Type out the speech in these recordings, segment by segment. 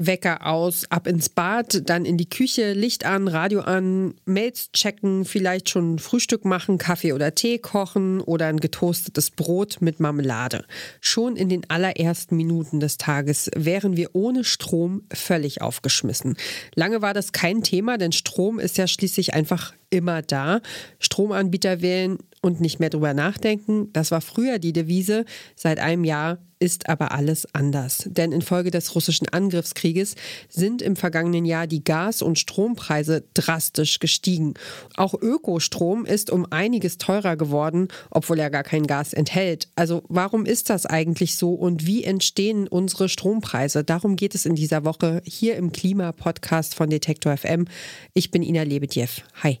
Wecker aus, ab ins Bad, dann in die Küche, Licht an, Radio an, Mails checken, vielleicht schon Frühstück machen, Kaffee oder Tee kochen oder ein getoastetes Brot mit Marmelade. Schon in den allerersten Minuten des Tages wären wir ohne Strom völlig aufgeschmissen. Lange war das kein Thema, denn Strom ist ja schließlich einfach immer da. Stromanbieter wählen und nicht mehr drüber nachdenken. Das war früher die Devise. Seit einem Jahr ist aber alles anders. Denn infolge des russischen Angriffskrieges sind im vergangenen Jahr die Gas- und Strompreise drastisch gestiegen. Auch Ökostrom ist um einiges teurer geworden, obwohl er gar kein Gas enthält. Also warum ist das eigentlich so und wie entstehen unsere Strompreise? Darum geht es in dieser Woche hier im Klimapodcast von Detektor FM. Ich bin Ina Lebedjew. Hi.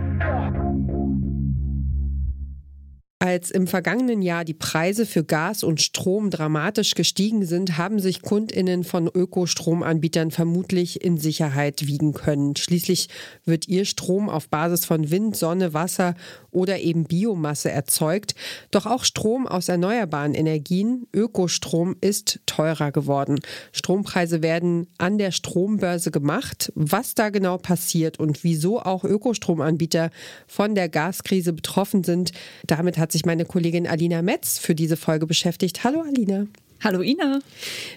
Als im vergangenen Jahr die Preise für Gas und Strom dramatisch gestiegen sind, haben sich Kundinnen von Ökostromanbietern vermutlich in Sicherheit wiegen können. Schließlich wird ihr Strom auf Basis von Wind, Sonne, Wasser oder eben Biomasse erzeugt. Doch auch Strom aus erneuerbaren Energien, Ökostrom, ist teurer geworden. Strompreise werden an der Strombörse gemacht. Was da genau passiert und wieso auch Ökostromanbieter von der Gaskrise betroffen sind, damit hat sich meine Kollegin Alina Metz für diese Folge beschäftigt. Hallo Alina. Hallo Ina.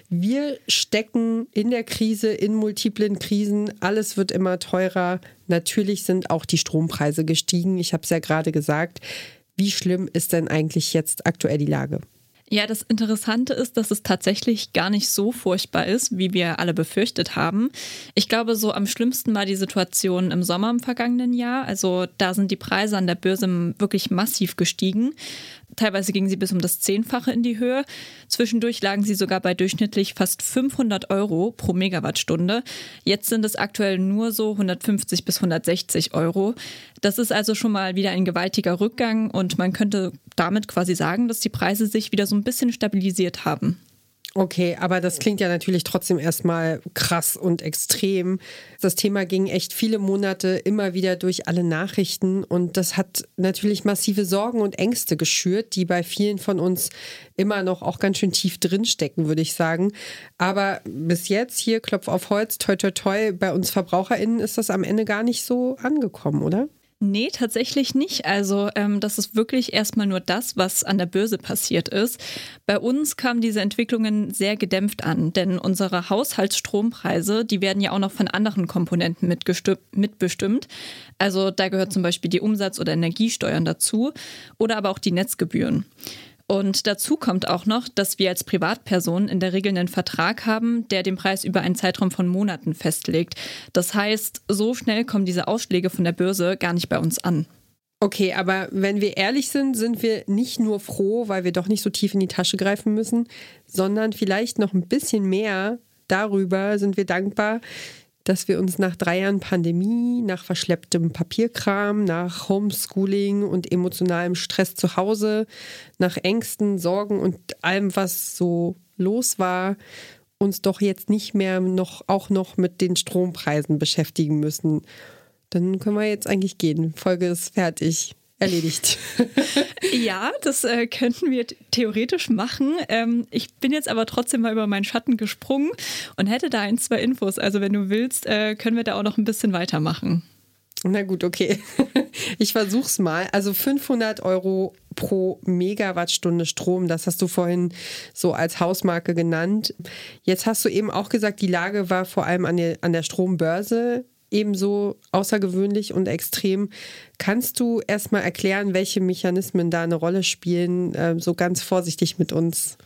Wir stecken in der Krise, in multiplen Krisen. Alles wird immer teurer. Natürlich sind auch die Strompreise gestiegen. Ich habe es ja gerade gesagt. Wie schlimm ist denn eigentlich jetzt aktuell die Lage? Ja, das Interessante ist, dass es tatsächlich gar nicht so furchtbar ist, wie wir alle befürchtet haben. Ich glaube, so am schlimmsten war die Situation im Sommer im vergangenen Jahr. Also da sind die Preise an der Börse wirklich massiv gestiegen. Teilweise gingen sie bis um das Zehnfache in die Höhe. Zwischendurch lagen sie sogar bei durchschnittlich fast 500 Euro pro Megawattstunde. Jetzt sind es aktuell nur so 150 bis 160 Euro. Das ist also schon mal wieder ein gewaltiger Rückgang und man könnte damit quasi sagen, dass die Preise sich wieder so ein bisschen stabilisiert haben. Okay, aber das klingt ja natürlich trotzdem erstmal krass und extrem. Das Thema ging echt viele Monate immer wieder durch alle Nachrichten und das hat natürlich massive Sorgen und Ängste geschürt, die bei vielen von uns immer noch auch ganz schön tief drinstecken, würde ich sagen. Aber bis jetzt hier Klopf auf Holz, toi toi toi, bei uns VerbraucherInnen ist das am Ende gar nicht so angekommen, oder? Nee, tatsächlich nicht. Also ähm, das ist wirklich erstmal nur das, was an der Börse passiert ist. Bei uns kamen diese Entwicklungen sehr gedämpft an, denn unsere Haushaltsstrompreise, die werden ja auch noch von anderen Komponenten mitbestimmt. Also da gehört zum Beispiel die Umsatz- oder Energiesteuern dazu oder aber auch die Netzgebühren. Und dazu kommt auch noch, dass wir als Privatperson in der Regel einen Vertrag haben, der den Preis über einen Zeitraum von Monaten festlegt. Das heißt, so schnell kommen diese Ausschläge von der Börse gar nicht bei uns an. Okay, aber wenn wir ehrlich sind, sind wir nicht nur froh, weil wir doch nicht so tief in die Tasche greifen müssen, sondern vielleicht noch ein bisschen mehr darüber sind wir dankbar, dass wir uns nach drei Jahren Pandemie, nach verschlepptem Papierkram, nach Homeschooling und emotionalem Stress zu Hause, nach Ängsten, Sorgen und allem, was so los war, uns doch jetzt nicht mehr noch auch noch mit den Strompreisen beschäftigen müssen. Dann können wir jetzt eigentlich gehen. Folge ist fertig erledigt. ja, das äh, könnten wir theoretisch machen. Ähm, ich bin jetzt aber trotzdem mal über meinen Schatten gesprungen und hätte da ein, zwei Infos. Also wenn du willst, äh, können wir da auch noch ein bisschen weitermachen. Na gut, okay. Ich versuch's mal. Also 500 Euro pro Megawattstunde Strom, das hast du vorhin so als Hausmarke genannt. Jetzt hast du eben auch gesagt, die Lage war vor allem an der, an der Strombörse ebenso außergewöhnlich und extrem. Kannst du erstmal erklären, welche Mechanismen da eine Rolle spielen, äh, so ganz vorsichtig mit uns?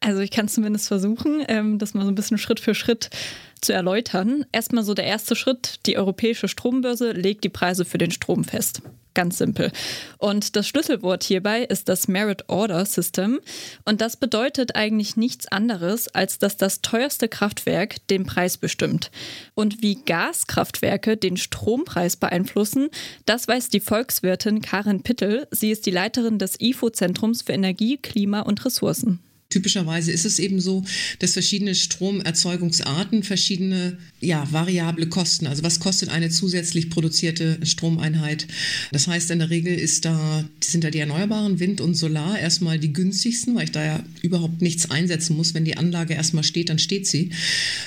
Also ich kann zumindest versuchen, ähm, das mal so ein bisschen Schritt für Schritt zu erläutern. Erstmal so der erste Schritt, die europäische Strombörse legt die Preise für den Strom fest. Ganz simpel. Und das Schlüsselwort hierbei ist das Merit Order System. Und das bedeutet eigentlich nichts anderes, als dass das teuerste Kraftwerk den Preis bestimmt. Und wie Gaskraftwerke den Strompreis beeinflussen, das weiß die Volkswirtin Karin Pittel. Sie ist die Leiterin des IFO-Zentrums für Energie, Klima und Ressourcen. Typischerweise ist es eben so, dass verschiedene Stromerzeugungsarten verschiedene ja, variable Kosten, also was kostet eine zusätzlich produzierte Stromeinheit. Das heißt, in der Regel ist da, sind da die erneuerbaren Wind und Solar erstmal die günstigsten, weil ich da ja überhaupt nichts einsetzen muss. Wenn die Anlage erstmal steht, dann steht sie.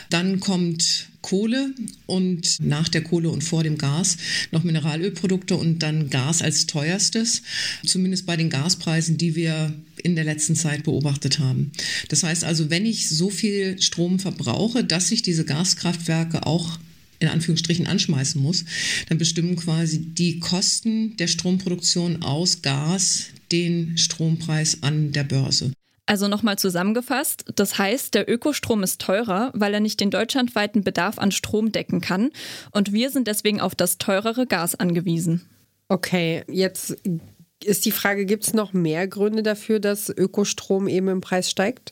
Dann kommt Kohle und nach der Kohle und vor dem Gas noch Mineralölprodukte und dann Gas als teuerstes, zumindest bei den Gaspreisen, die wir in der letzten Zeit beobachtet haben. Das heißt also, wenn ich so viel Strom verbrauche, dass ich diese Gaskraftwerke auch in Anführungsstrichen anschmeißen muss, dann bestimmen quasi die Kosten der Stromproduktion aus Gas den Strompreis an der Börse. Also nochmal zusammengefasst, das heißt, der Ökostrom ist teurer, weil er nicht den deutschlandweiten Bedarf an Strom decken kann und wir sind deswegen auf das teurere Gas angewiesen. Okay, jetzt ist die Frage, gibt es noch mehr Gründe dafür, dass Ökostrom eben im Preis steigt?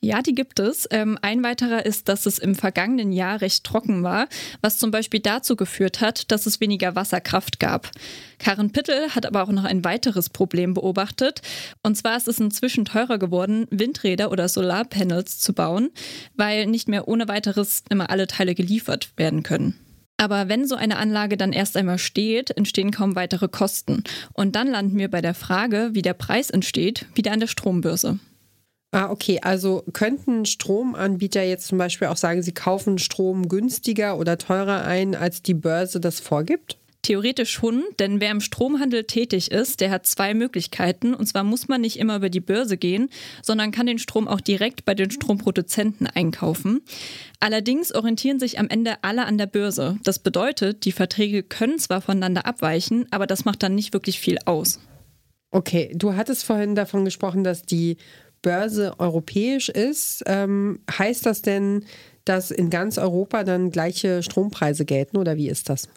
Ja, die gibt es. Ähm, ein weiterer ist, dass es im vergangenen Jahr recht trocken war, was zum Beispiel dazu geführt hat, dass es weniger Wasserkraft gab. Karen Pittel hat aber auch noch ein weiteres Problem beobachtet. Und zwar ist es inzwischen teurer geworden, Windräder oder Solarpanels zu bauen, weil nicht mehr ohne weiteres immer alle Teile geliefert werden können. Aber wenn so eine Anlage dann erst einmal steht, entstehen kaum weitere Kosten. Und dann landen wir bei der Frage, wie der Preis entsteht, wieder an der Strombörse. Ah, okay. Also könnten Stromanbieter jetzt zum Beispiel auch sagen, sie kaufen Strom günstiger oder teurer ein, als die Börse das vorgibt? Theoretisch schon, denn wer im Stromhandel tätig ist, der hat zwei Möglichkeiten. Und zwar muss man nicht immer über die Börse gehen, sondern kann den Strom auch direkt bei den Stromproduzenten einkaufen. Allerdings orientieren sich am Ende alle an der Börse. Das bedeutet, die Verträge können zwar voneinander abweichen, aber das macht dann nicht wirklich viel aus. Okay, du hattest vorhin davon gesprochen, dass die Börse europäisch ist. Ähm, heißt das denn, dass in ganz Europa dann gleiche Strompreise gelten oder wie ist das?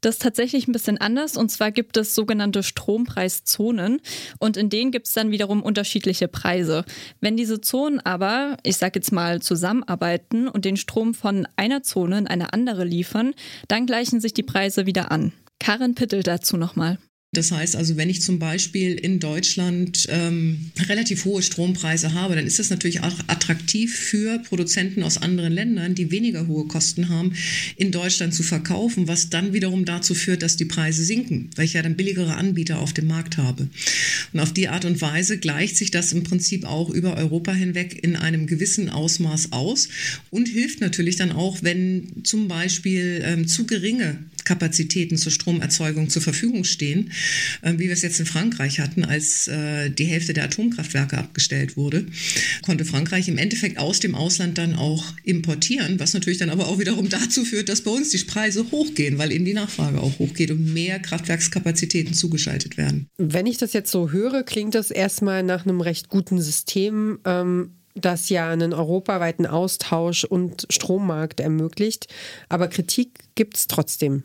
Das ist tatsächlich ein bisschen anders. Und zwar gibt es sogenannte Strompreiszonen und in denen gibt es dann wiederum unterschiedliche Preise. Wenn diese Zonen aber, ich sage jetzt mal, zusammenarbeiten und den Strom von einer Zone in eine andere liefern, dann gleichen sich die Preise wieder an. Karin Pittel dazu nochmal. Das heißt also, wenn ich zum Beispiel in Deutschland ähm, relativ hohe Strompreise habe, dann ist das natürlich auch attraktiv für Produzenten aus anderen Ländern, die weniger hohe Kosten haben, in Deutschland zu verkaufen, was dann wiederum dazu führt, dass die Preise sinken, weil ich ja dann billigere Anbieter auf dem Markt habe. Und auf die Art und Weise gleicht sich das im Prinzip auch über Europa hinweg in einem gewissen Ausmaß aus und hilft natürlich dann auch, wenn zum Beispiel ähm, zu geringe Kapazitäten zur Stromerzeugung zur Verfügung stehen, äh, wie wir es jetzt in Frankreich hatten, als äh, die Hälfte der Atomkraftwerke abgestellt wurde, konnte Frankreich im Endeffekt aus dem Ausland dann auch importieren, was natürlich dann aber auch wiederum dazu führt, dass bei uns die Preise hochgehen, weil eben die Nachfrage auch hochgeht und mehr Kraftwerkskapazitäten zugeschaltet werden. Wenn ich das jetzt so höre, klingt das erstmal nach einem recht guten System. Ähm das ja einen europaweiten Austausch und Strommarkt ermöglicht. Aber Kritik gibt es trotzdem.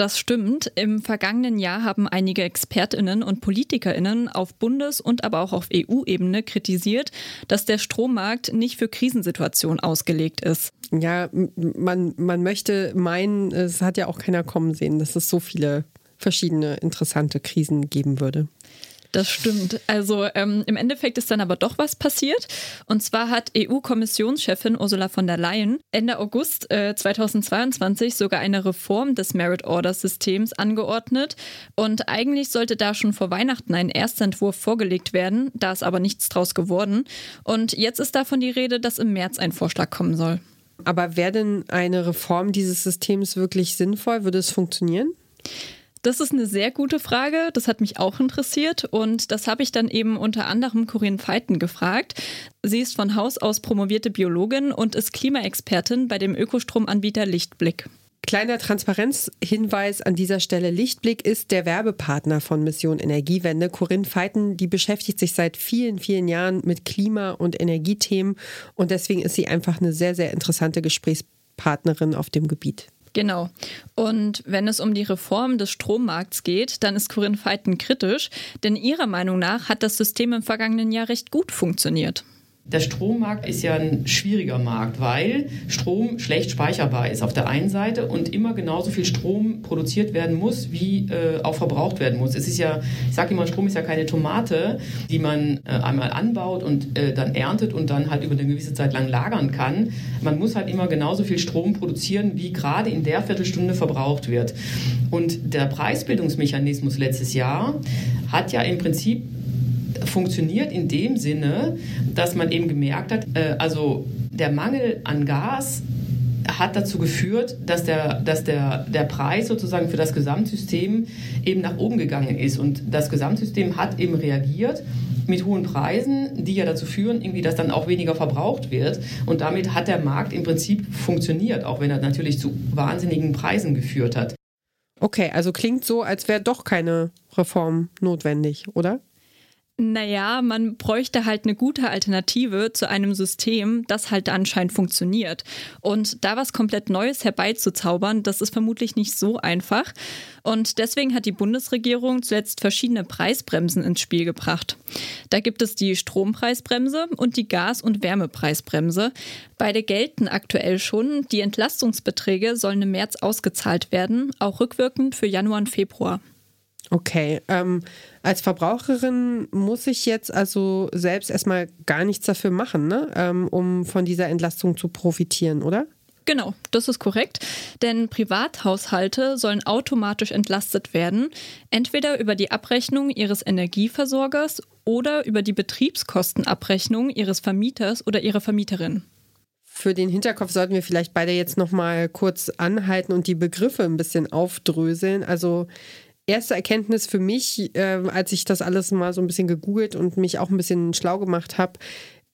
Das stimmt. Im vergangenen Jahr haben einige Expertinnen und Politikerinnen auf Bundes- und aber auch auf EU-Ebene kritisiert, dass der Strommarkt nicht für Krisensituationen ausgelegt ist. Ja, man, man möchte meinen, es hat ja auch keiner kommen sehen, dass es so viele verschiedene interessante Krisen geben würde. Das stimmt. Also ähm, im Endeffekt ist dann aber doch was passiert. Und zwar hat EU-Kommissionschefin Ursula von der Leyen Ende August äh, 2022 sogar eine Reform des Merit Order Systems angeordnet. Und eigentlich sollte da schon vor Weihnachten ein erster Entwurf vorgelegt werden. Da ist aber nichts draus geworden. Und jetzt ist davon die Rede, dass im März ein Vorschlag kommen soll. Aber wäre denn eine Reform dieses Systems wirklich sinnvoll? Würde es funktionieren? Das ist eine sehr gute Frage. Das hat mich auch interessiert und das habe ich dann eben unter anderem Corinne Feiten gefragt. Sie ist von Haus aus promovierte Biologin und ist Klimaexpertin bei dem Ökostromanbieter Lichtblick. Kleiner Transparenzhinweis an dieser Stelle. Lichtblick ist der Werbepartner von Mission Energiewende. Corinne Feiten, die beschäftigt sich seit vielen, vielen Jahren mit Klima- und Energiethemen und deswegen ist sie einfach eine sehr, sehr interessante Gesprächspartnerin auf dem Gebiet. Genau. Und wenn es um die Reform des Strommarkts geht, dann ist Corinne Feiten kritisch, denn ihrer Meinung nach hat das System im vergangenen Jahr recht gut funktioniert. Der Strommarkt ist ja ein schwieriger Markt, weil Strom schlecht speicherbar ist auf der einen Seite und immer genauso viel Strom produziert werden muss, wie äh, auch verbraucht werden muss. Es ist ja, ich sage immer, Strom ist ja keine Tomate, die man äh, einmal anbaut und äh, dann erntet und dann halt über eine gewisse Zeit lang lagern kann. Man muss halt immer genauso viel Strom produzieren, wie gerade in der Viertelstunde verbraucht wird. Und der Preisbildungsmechanismus letztes Jahr hat ja im Prinzip funktioniert in dem Sinne, dass man eben gemerkt hat, äh, also der Mangel an Gas hat dazu geführt, dass, der, dass der, der Preis sozusagen für das Gesamtsystem eben nach oben gegangen ist. Und das Gesamtsystem hat eben reagiert mit hohen Preisen, die ja dazu führen, irgendwie, dass dann auch weniger verbraucht wird. Und damit hat der Markt im Prinzip funktioniert, auch wenn er natürlich zu wahnsinnigen Preisen geführt hat. Okay, also klingt so, als wäre doch keine Reform notwendig, oder? Naja, man bräuchte halt eine gute Alternative zu einem System, das halt anscheinend funktioniert. Und da was komplett Neues herbeizuzaubern, das ist vermutlich nicht so einfach. Und deswegen hat die Bundesregierung zuletzt verschiedene Preisbremsen ins Spiel gebracht. Da gibt es die Strompreisbremse und die Gas- und Wärmepreisbremse. Beide gelten aktuell schon. Die Entlastungsbeträge sollen im März ausgezahlt werden, auch rückwirkend für Januar und Februar. Okay, ähm, als Verbraucherin muss ich jetzt also selbst erstmal gar nichts dafür machen, ne? Ähm, um von dieser Entlastung zu profitieren, oder? Genau, das ist korrekt. Denn Privathaushalte sollen automatisch entlastet werden, entweder über die Abrechnung ihres Energieversorgers oder über die Betriebskostenabrechnung ihres Vermieters oder ihrer Vermieterin. Für den Hinterkopf sollten wir vielleicht beide jetzt noch mal kurz anhalten und die Begriffe ein bisschen aufdröseln. Also erste Erkenntnis für mich, äh, als ich das alles mal so ein bisschen gegoogelt und mich auch ein bisschen schlau gemacht habe,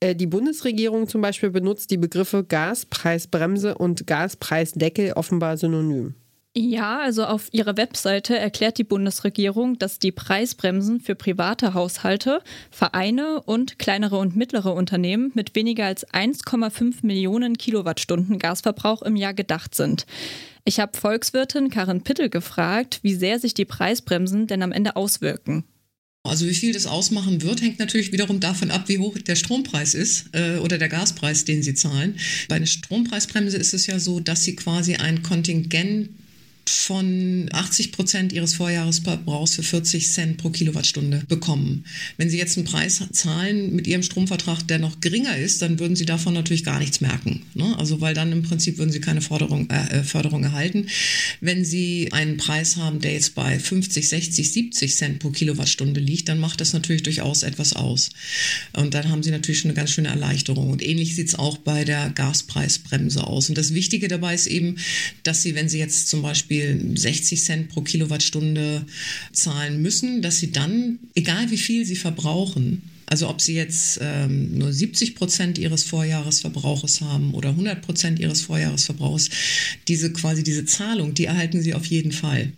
äh, die Bundesregierung zum Beispiel benutzt die Begriffe Gaspreisbremse und Gaspreisdeckel offenbar synonym. Ja, also auf ihrer Webseite erklärt die Bundesregierung, dass die Preisbremsen für private Haushalte, Vereine und kleinere und mittlere Unternehmen mit weniger als 1,5 Millionen Kilowattstunden Gasverbrauch im Jahr gedacht sind. Ich habe Volkswirtin Karin Pittel gefragt, wie sehr sich die Preisbremsen denn am Ende auswirken. Also wie viel das ausmachen wird, hängt natürlich wiederum davon ab, wie hoch der Strompreis ist äh, oder der Gaspreis, den Sie zahlen. Bei einer Strompreisbremse ist es ja so, dass Sie quasi ein Kontingent von 80 Prozent ihres Vorjahresverbrauchs für 40 Cent pro Kilowattstunde bekommen. Wenn Sie jetzt einen Preis zahlen mit Ihrem Stromvertrag, der noch geringer ist, dann würden Sie davon natürlich gar nichts merken. Ne? Also weil dann im Prinzip würden Sie keine Forderung, äh, äh Förderung erhalten. Wenn Sie einen Preis haben, der jetzt bei 50, 60, 70 Cent pro Kilowattstunde liegt, dann macht das natürlich durchaus etwas aus. Und dann haben Sie natürlich schon eine ganz schöne Erleichterung. Und ähnlich sieht es auch bei der Gaspreisbremse aus. Und das Wichtige dabei ist eben, dass Sie, wenn Sie jetzt zum Beispiel Beispiel 60 Cent pro Kilowattstunde zahlen müssen, dass sie dann, egal wie viel sie verbrauchen, also ob Sie jetzt ähm, nur 70 Prozent Ihres Vorjahresverbrauches haben oder 100 Prozent Ihres Vorjahresverbrauchs, diese quasi diese Zahlung, die erhalten Sie auf jeden Fall.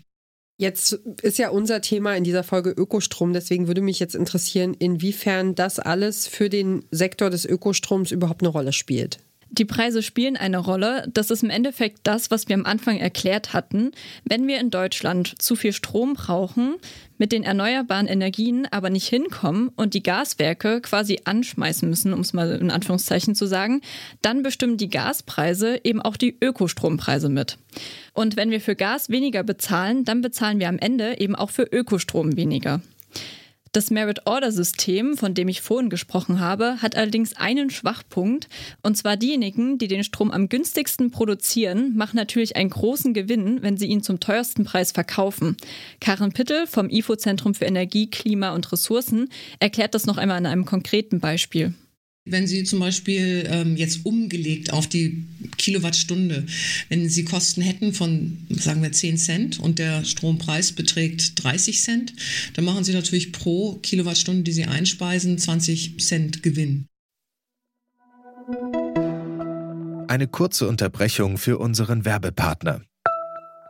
Jetzt ist ja unser Thema in dieser Folge Ökostrom, deswegen würde mich jetzt interessieren, inwiefern das alles für den Sektor des Ökostroms überhaupt eine Rolle spielt. Die Preise spielen eine Rolle. Das ist im Endeffekt das, was wir am Anfang erklärt hatten. Wenn wir in Deutschland zu viel Strom brauchen, mit den erneuerbaren Energien aber nicht hinkommen und die Gaswerke quasi anschmeißen müssen, um es mal in Anführungszeichen zu sagen, dann bestimmen die Gaspreise eben auch die Ökostrompreise mit. Und wenn wir für Gas weniger bezahlen, dann bezahlen wir am Ende eben auch für Ökostrom weniger. Das Merit-Order-System, von dem ich vorhin gesprochen habe, hat allerdings einen Schwachpunkt. Und zwar diejenigen, die den Strom am günstigsten produzieren, machen natürlich einen großen Gewinn, wenn sie ihn zum teuersten Preis verkaufen. Karen Pittel vom IFO-Zentrum für Energie, Klima und Ressourcen erklärt das noch einmal an einem konkreten Beispiel. Wenn Sie zum Beispiel ähm, jetzt umgelegt auf die Kilowattstunde, wenn Sie Kosten hätten von, sagen wir, 10 Cent und der Strompreis beträgt 30 Cent, dann machen Sie natürlich pro Kilowattstunde, die Sie einspeisen, 20 Cent Gewinn. Eine kurze Unterbrechung für unseren Werbepartner.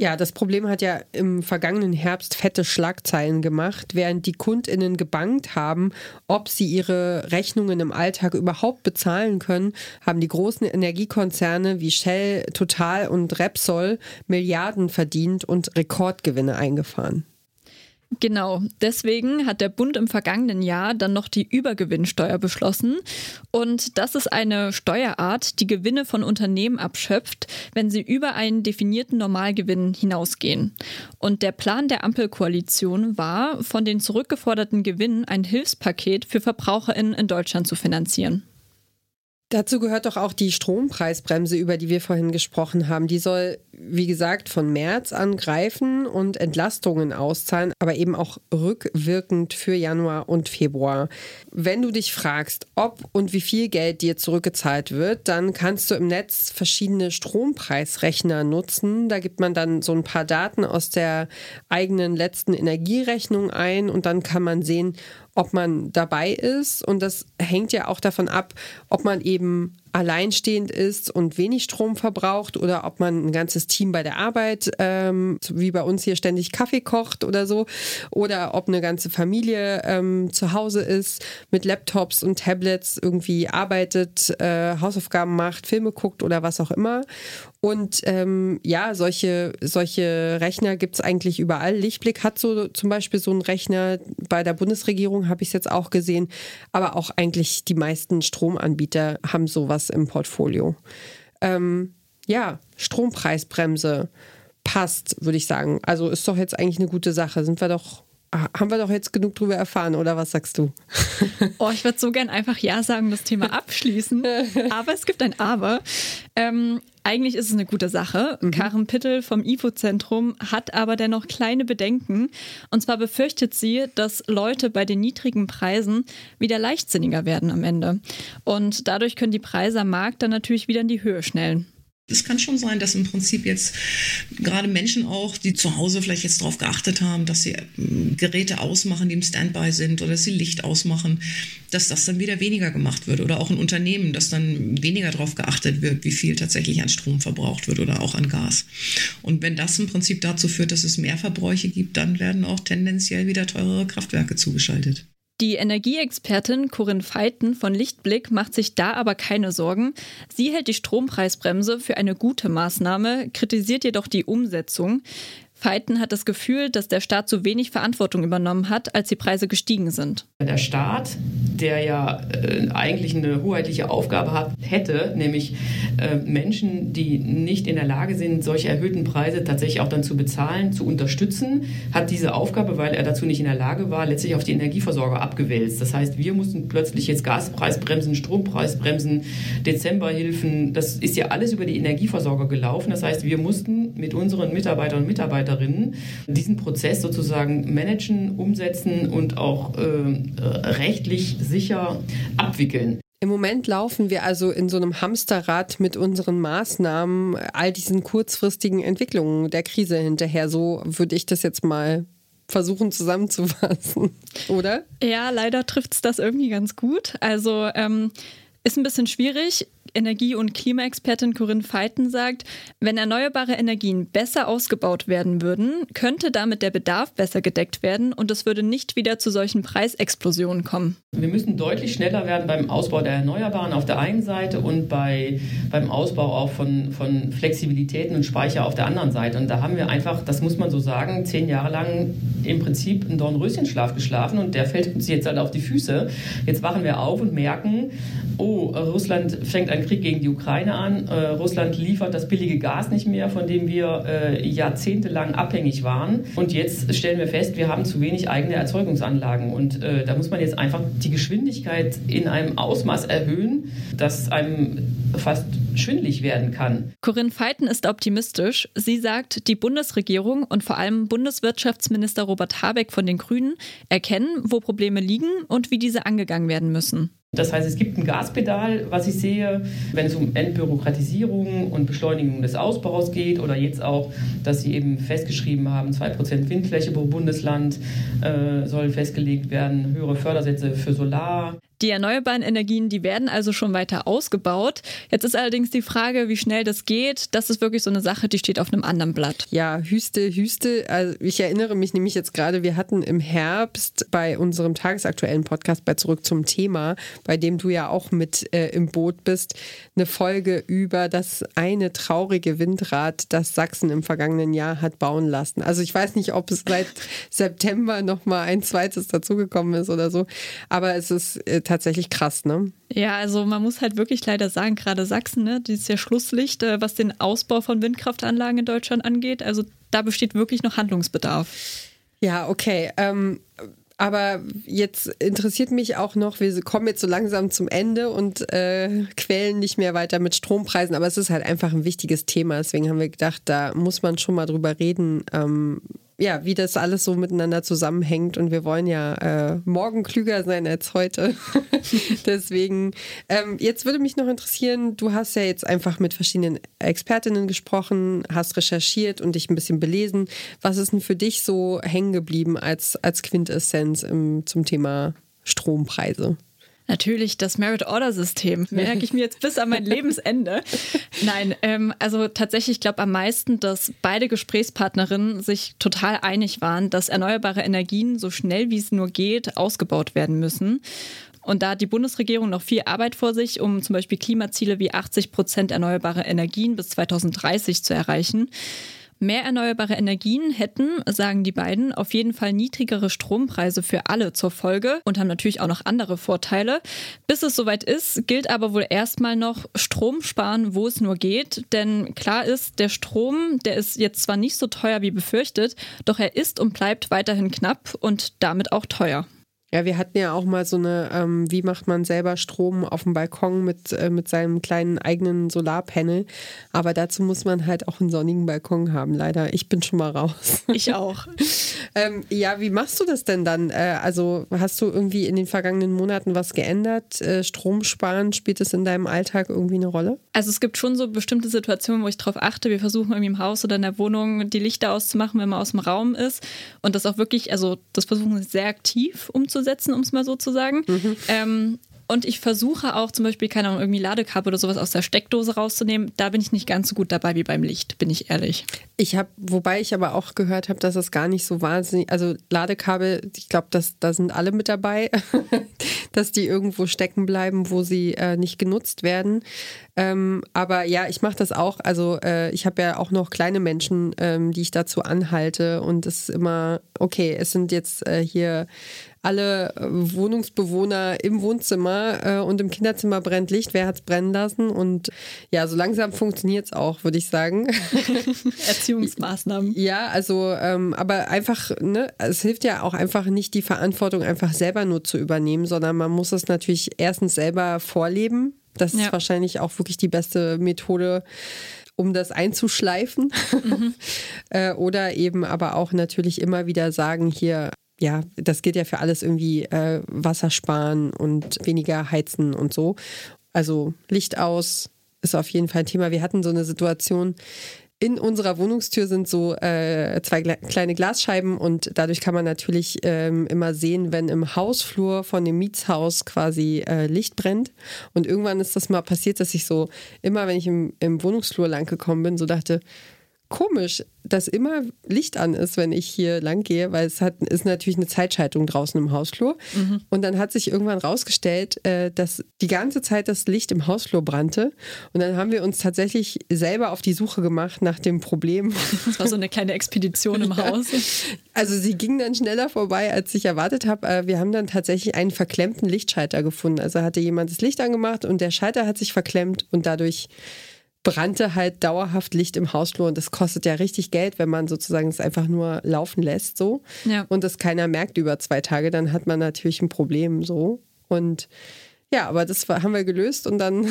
Ja, das Problem hat ja im vergangenen Herbst fette Schlagzeilen gemacht, während die Kundinnen gebangt haben, ob sie ihre Rechnungen im Alltag überhaupt bezahlen können, haben die großen Energiekonzerne wie Shell, Total und Repsol Milliarden verdient und Rekordgewinne eingefahren. Genau, deswegen hat der Bund im vergangenen Jahr dann noch die Übergewinnsteuer beschlossen. Und das ist eine Steuerart, die Gewinne von Unternehmen abschöpft, wenn sie über einen definierten Normalgewinn hinausgehen. Und der Plan der Ampelkoalition war, von den zurückgeforderten Gewinnen ein Hilfspaket für Verbraucherinnen in Deutschland zu finanzieren. Dazu gehört doch auch die Strompreisbremse, über die wir vorhin gesprochen haben. Die soll, wie gesagt, von März an greifen und Entlastungen auszahlen, aber eben auch rückwirkend für Januar und Februar. Wenn du dich fragst, ob und wie viel Geld dir zurückgezahlt wird, dann kannst du im Netz verschiedene Strompreisrechner nutzen. Da gibt man dann so ein paar Daten aus der eigenen letzten Energierechnung ein und dann kann man sehen, ob man dabei ist. Und das hängt ja auch davon ab, ob man eben alleinstehend ist und wenig Strom verbraucht oder ob man ein ganzes Team bei der Arbeit, ähm, wie bei uns hier ständig Kaffee kocht oder so, oder ob eine ganze Familie ähm, zu Hause ist, mit Laptops und Tablets irgendwie arbeitet, äh, Hausaufgaben macht, Filme guckt oder was auch immer. Und ähm, ja, solche, solche Rechner gibt es eigentlich überall. Lichtblick hat so zum Beispiel so einen Rechner. Bei der Bundesregierung habe ich es jetzt auch gesehen. Aber auch eigentlich die meisten Stromanbieter haben sowas im Portfolio. Ähm, ja, Strompreisbremse passt, würde ich sagen. Also ist doch jetzt eigentlich eine gute Sache. Sind wir doch haben wir doch jetzt genug drüber erfahren, oder was sagst du? Oh, ich würde so gern einfach Ja sagen, das Thema abschließen. Aber es gibt ein Aber. Ähm, eigentlich ist es eine gute Sache. Mhm. Karen Pittel vom IFO-Zentrum hat aber dennoch kleine Bedenken. Und zwar befürchtet sie, dass Leute bei den niedrigen Preisen wieder leichtsinniger werden am Ende. Und dadurch können die Preise am Markt dann natürlich wieder in die Höhe schnellen. Es kann schon sein, dass im Prinzip jetzt gerade Menschen auch, die zu Hause vielleicht jetzt darauf geachtet haben, dass sie ähm, Geräte ausmachen, die im Standby sind oder dass sie Licht ausmachen, dass das dann wieder weniger gemacht wird. Oder auch ein Unternehmen, dass dann weniger darauf geachtet wird, wie viel tatsächlich an Strom verbraucht wird oder auch an Gas. Und wenn das im Prinzip dazu führt, dass es mehr Verbräuche gibt, dann werden auch tendenziell wieder teurere Kraftwerke zugeschaltet. Die Energieexpertin Corinne Feiten von Lichtblick macht sich da aber keine Sorgen. Sie hält die Strompreisbremse für eine gute Maßnahme, kritisiert jedoch die Umsetzung. Feiten hat das Gefühl, dass der Staat zu wenig Verantwortung übernommen hat, als die Preise gestiegen sind. Der Staat, der ja äh, eigentlich eine hoheitliche Aufgabe hat, hätte, nämlich äh, Menschen, die nicht in der Lage sind, solche erhöhten Preise tatsächlich auch dann zu bezahlen, zu unterstützen, hat diese Aufgabe, weil er dazu nicht in der Lage war, letztlich auf die Energieversorger abgewälzt. Das heißt, wir mussten plötzlich jetzt Gaspreisbremsen, Strompreisbremsen, Dezemberhilfen, das ist ja alles über die Energieversorger gelaufen. Das heißt, wir mussten mit unseren Mitarbeitern und Mitarbeitern Mitarbeiterinnen diesen Prozess sozusagen managen, umsetzen und auch äh, rechtlich sicher abwickeln. Im Moment laufen wir also in so einem Hamsterrad mit unseren Maßnahmen, all diesen kurzfristigen Entwicklungen der Krise hinterher. So würde ich das jetzt mal versuchen zusammenzufassen, oder? Ja, leider trifft es das irgendwie ganz gut. Also ähm, ist ein bisschen schwierig. Energie- und Klimaexpertin Corinne Feiten sagt, wenn erneuerbare Energien besser ausgebaut werden würden, könnte damit der Bedarf besser gedeckt werden und es würde nicht wieder zu solchen Preisexplosionen kommen. Wir müssen deutlich schneller werden beim Ausbau der Erneuerbaren auf der einen Seite und bei, beim Ausbau auch von, von Flexibilitäten und Speicher auf der anderen Seite. Und da haben wir einfach, das muss man so sagen, zehn Jahre lang im Prinzip einen Dornröschenschlaf geschlafen und der fällt uns jetzt halt auf die Füße. Jetzt wachen wir auf und merken, oh, Russland fängt einen Krieg gegen die Ukraine an. Äh, Russland liefert das billige Gas nicht mehr, von dem wir äh, jahrzehntelang abhängig waren. Und jetzt stellen wir fest, wir haben zu wenig eigene Erzeugungsanlagen. Und äh, da muss man jetzt einfach die Geschwindigkeit in einem Ausmaß erhöhen, dass einem fast schwindlig werden kann. Corinne Feiten ist optimistisch. Sie sagt, die Bundesregierung und vor allem Bundeswirtschaftsminister Robert Habeck von den Grünen erkennen, wo Probleme liegen und wie diese angegangen werden müssen. Das heißt, es gibt ein Gaspedal, was ich sehe, wenn es um Entbürokratisierung und Beschleunigung des Ausbaus geht oder jetzt auch, dass Sie eben festgeschrieben haben, 2% Windfläche pro Bundesland äh, sollen festgelegt werden, höhere Fördersätze für Solar. Die erneuerbaren Energien, die werden also schon weiter ausgebaut. Jetzt ist allerdings die Frage, wie schnell das geht. Das ist wirklich so eine Sache, die steht auf einem anderen Blatt. Ja, Hüste, Hüste. Also ich erinnere mich nämlich jetzt gerade, wir hatten im Herbst bei unserem tagesaktuellen Podcast bei Zurück zum Thema, bei dem du ja auch mit äh, im Boot bist, eine Folge über das eine traurige Windrad, das Sachsen im vergangenen Jahr hat bauen lassen. Also ich weiß nicht, ob es seit September noch mal ein zweites dazugekommen ist oder so, aber es ist äh, tatsächlich krass, ne? Ja, also man muss halt wirklich leider sagen, gerade Sachsen, ne, die ist ja Schlusslicht, äh, was den Ausbau von Windkraftanlagen in Deutschland angeht. Also da besteht wirklich noch Handlungsbedarf. Ja, okay. Ähm, aber jetzt interessiert mich auch noch, wir kommen jetzt so langsam zum Ende und äh, quälen nicht mehr weiter mit Strompreisen, aber es ist halt einfach ein wichtiges Thema. Deswegen haben wir gedacht, da muss man schon mal drüber reden. Ähm, ja, wie das alles so miteinander zusammenhängt. Und wir wollen ja äh, morgen klüger sein als heute. Deswegen, ähm, jetzt würde mich noch interessieren, du hast ja jetzt einfach mit verschiedenen Expertinnen gesprochen, hast recherchiert und dich ein bisschen belesen. Was ist denn für dich so hängen geblieben als, als Quintessenz im, zum Thema Strompreise? Natürlich das Merit-Order-System. Merke ich mir jetzt bis an mein Lebensende. Nein, ähm, also tatsächlich, ich glaube am meisten, dass beide Gesprächspartnerinnen sich total einig waren, dass erneuerbare Energien so schnell wie es nur geht ausgebaut werden müssen. Und da hat die Bundesregierung noch viel Arbeit vor sich, um zum Beispiel Klimaziele wie 80 Prozent erneuerbare Energien bis 2030 zu erreichen. Mehr erneuerbare Energien hätten, sagen die beiden, auf jeden Fall niedrigere Strompreise für alle zur Folge und haben natürlich auch noch andere Vorteile. Bis es soweit ist, gilt aber wohl erstmal noch Strom sparen, wo es nur geht. Denn klar ist, der Strom, der ist jetzt zwar nicht so teuer wie befürchtet, doch er ist und bleibt weiterhin knapp und damit auch teuer. Ja, wir hatten ja auch mal so eine, ähm, wie macht man selber Strom auf dem Balkon mit, äh, mit seinem kleinen eigenen Solarpanel. Aber dazu muss man halt auch einen sonnigen Balkon haben, leider. Ich bin schon mal raus. Ich auch. ähm, ja, wie machst du das denn dann? Äh, also hast du irgendwie in den vergangenen Monaten was geändert? Äh, Strom sparen, spielt es in deinem Alltag irgendwie eine Rolle? Also es gibt schon so bestimmte Situationen, wo ich darauf achte. Wir versuchen irgendwie im Haus oder in der Wohnung die Lichter auszumachen, wenn man aus dem Raum ist. Und das auch wirklich, also das versuchen wir sehr aktiv umzusetzen umzusetzen, um es mal so zu sagen. Mhm. Ähm, und ich versuche auch zum Beispiel, keine Ahnung, irgendwie Ladekabel oder sowas aus der Steckdose rauszunehmen. Da bin ich nicht ganz so gut dabei wie beim Licht, bin ich ehrlich. Ich habe, wobei ich aber auch gehört habe, dass es gar nicht so wahnsinnig, also Ladekabel, ich glaube, da sind alle mit dabei, dass die irgendwo stecken bleiben, wo sie äh, nicht genutzt werden. Ähm, aber ja, ich mache das auch. Also äh, ich habe ja auch noch kleine Menschen, ähm, die ich dazu anhalte. Und es ist immer, okay, es sind jetzt äh, hier alle äh, Wohnungsbewohner im Wohnzimmer äh, und im Kinderzimmer brennt Licht. Wer hat es brennen lassen? Und ja, so langsam funktioniert es auch, würde ich sagen. Erziehungsmaßnahmen. Ja, also, ähm, aber einfach, ne, es hilft ja auch einfach nicht, die Verantwortung einfach selber nur zu übernehmen, sondern man muss es natürlich erstens selber vorleben. Das ja. ist wahrscheinlich auch wirklich die beste Methode, um das einzuschleifen. Mhm. äh, oder eben aber auch natürlich immer wieder sagen, hier, ja, das geht ja für alles irgendwie äh, Wasser sparen und weniger heizen und so. Also Licht aus ist auf jeden Fall ein Thema. Wir hatten so eine Situation, in unserer Wohnungstür sind so äh, zwei kleine Glasscheiben und dadurch kann man natürlich ähm, immer sehen, wenn im Hausflur von dem Mietshaus quasi äh, Licht brennt. Und irgendwann ist das mal passiert, dass ich so immer, wenn ich im, im Wohnungsflur lang gekommen bin, so dachte, komisch, dass immer Licht an ist, wenn ich hier lang gehe, weil es hat, ist natürlich eine Zeitschaltung draußen im Hausflur. Mhm. Und dann hat sich irgendwann rausgestellt, äh, dass die ganze Zeit das Licht im Hausflur brannte. Und dann haben wir uns tatsächlich selber auf die Suche gemacht nach dem Problem. Das war so eine kleine Expedition im ja. Haus. Also sie ging dann schneller vorbei, als ich erwartet habe. Äh, wir haben dann tatsächlich einen verklemmten Lichtschalter gefunden. Also hatte jemand das Licht angemacht und der Schalter hat sich verklemmt und dadurch brannte halt dauerhaft Licht im Hausflur und das kostet ja richtig Geld, wenn man sozusagen es einfach nur laufen lässt so ja. und das keiner merkt über zwei Tage, dann hat man natürlich ein Problem so und ja, aber das haben wir gelöst und dann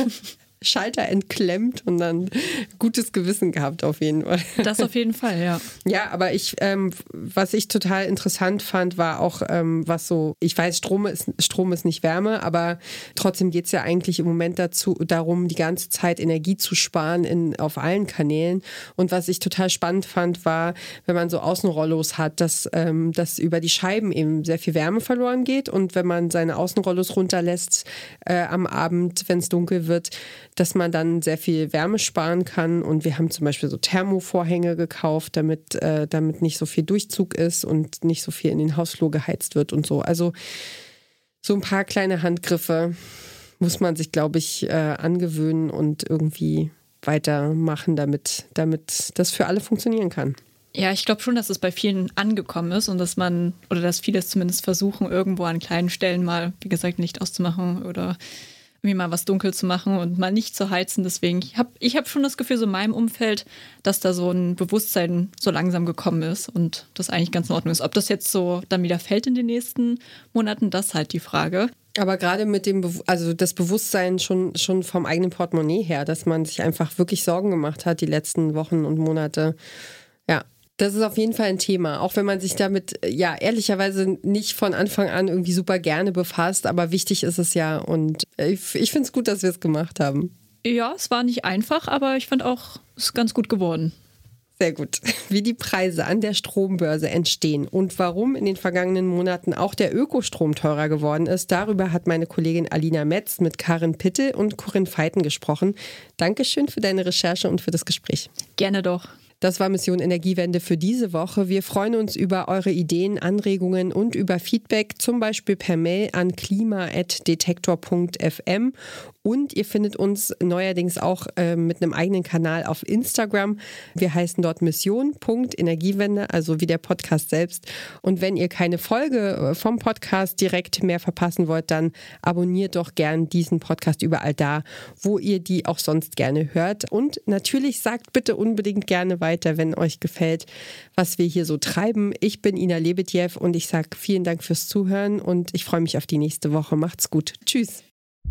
Schalter entklemmt und dann gutes Gewissen gehabt auf jeden Fall. Das auf jeden Fall, ja. Ja, aber ich, ähm, was ich total interessant fand, war auch, ähm, was so, ich weiß, Strom ist, Strom ist nicht Wärme, aber trotzdem geht es ja eigentlich im Moment dazu, darum, die ganze Zeit Energie zu sparen in, auf allen Kanälen. Und was ich total spannend fand, war, wenn man so Außenrollos hat, dass, ähm, dass über die Scheiben eben sehr viel Wärme verloren geht. Und wenn man seine Außenrollos runterlässt äh, am Abend, wenn es dunkel wird, dass man dann sehr viel Wärme sparen kann. Und wir haben zum Beispiel so Thermovorhänge gekauft, damit, äh, damit nicht so viel Durchzug ist und nicht so viel in den Hausflur geheizt wird und so. Also so ein paar kleine Handgriffe muss man sich, glaube ich, äh, angewöhnen und irgendwie weitermachen, damit, damit das für alle funktionieren kann. Ja, ich glaube schon, dass es bei vielen angekommen ist und dass man, oder dass viele es zumindest versuchen, irgendwo an kleinen Stellen mal, wie gesagt, nicht auszumachen oder irgendwie mal was dunkel zu machen und mal nicht zu heizen. Deswegen, ich habe ich hab schon das Gefühl, so in meinem Umfeld, dass da so ein Bewusstsein so langsam gekommen ist und das eigentlich ganz in Ordnung ist. Ob das jetzt so dann wieder fällt in den nächsten Monaten, das ist halt die Frage. Aber gerade mit dem, Be also das Bewusstsein schon, schon vom eigenen Portemonnaie her, dass man sich einfach wirklich Sorgen gemacht hat die letzten Wochen und Monate. Das ist auf jeden Fall ein Thema, auch wenn man sich damit ja ehrlicherweise nicht von Anfang an irgendwie super gerne befasst, aber wichtig ist es ja und ich, ich finde es gut, dass wir es gemacht haben. Ja, es war nicht einfach, aber ich fand auch, es ist ganz gut geworden. Sehr gut. Wie die Preise an der Strombörse entstehen und warum in den vergangenen Monaten auch der Ökostrom teurer geworden ist, darüber hat meine Kollegin Alina Metz mit Karin Pitte und Corinne Feiten gesprochen. Dankeschön für deine Recherche und für das Gespräch. Gerne doch. Das war Mission Energiewende für diese Woche. Wir freuen uns über eure Ideen, Anregungen und über Feedback, zum Beispiel per Mail an klima.detektor.fm. Und ihr findet uns neuerdings auch äh, mit einem eigenen Kanal auf Instagram. Wir heißen dort Mission.energiewende, also wie der Podcast selbst. Und wenn ihr keine Folge äh, vom Podcast direkt mehr verpassen wollt, dann abonniert doch gern diesen Podcast überall da, wo ihr die auch sonst gerne hört. Und natürlich sagt bitte unbedingt gerne weiter, wenn euch gefällt, was wir hier so treiben. Ich bin Ina Lebetjew und ich sage vielen Dank fürs Zuhören und ich freue mich auf die nächste Woche. Macht's gut. Tschüss.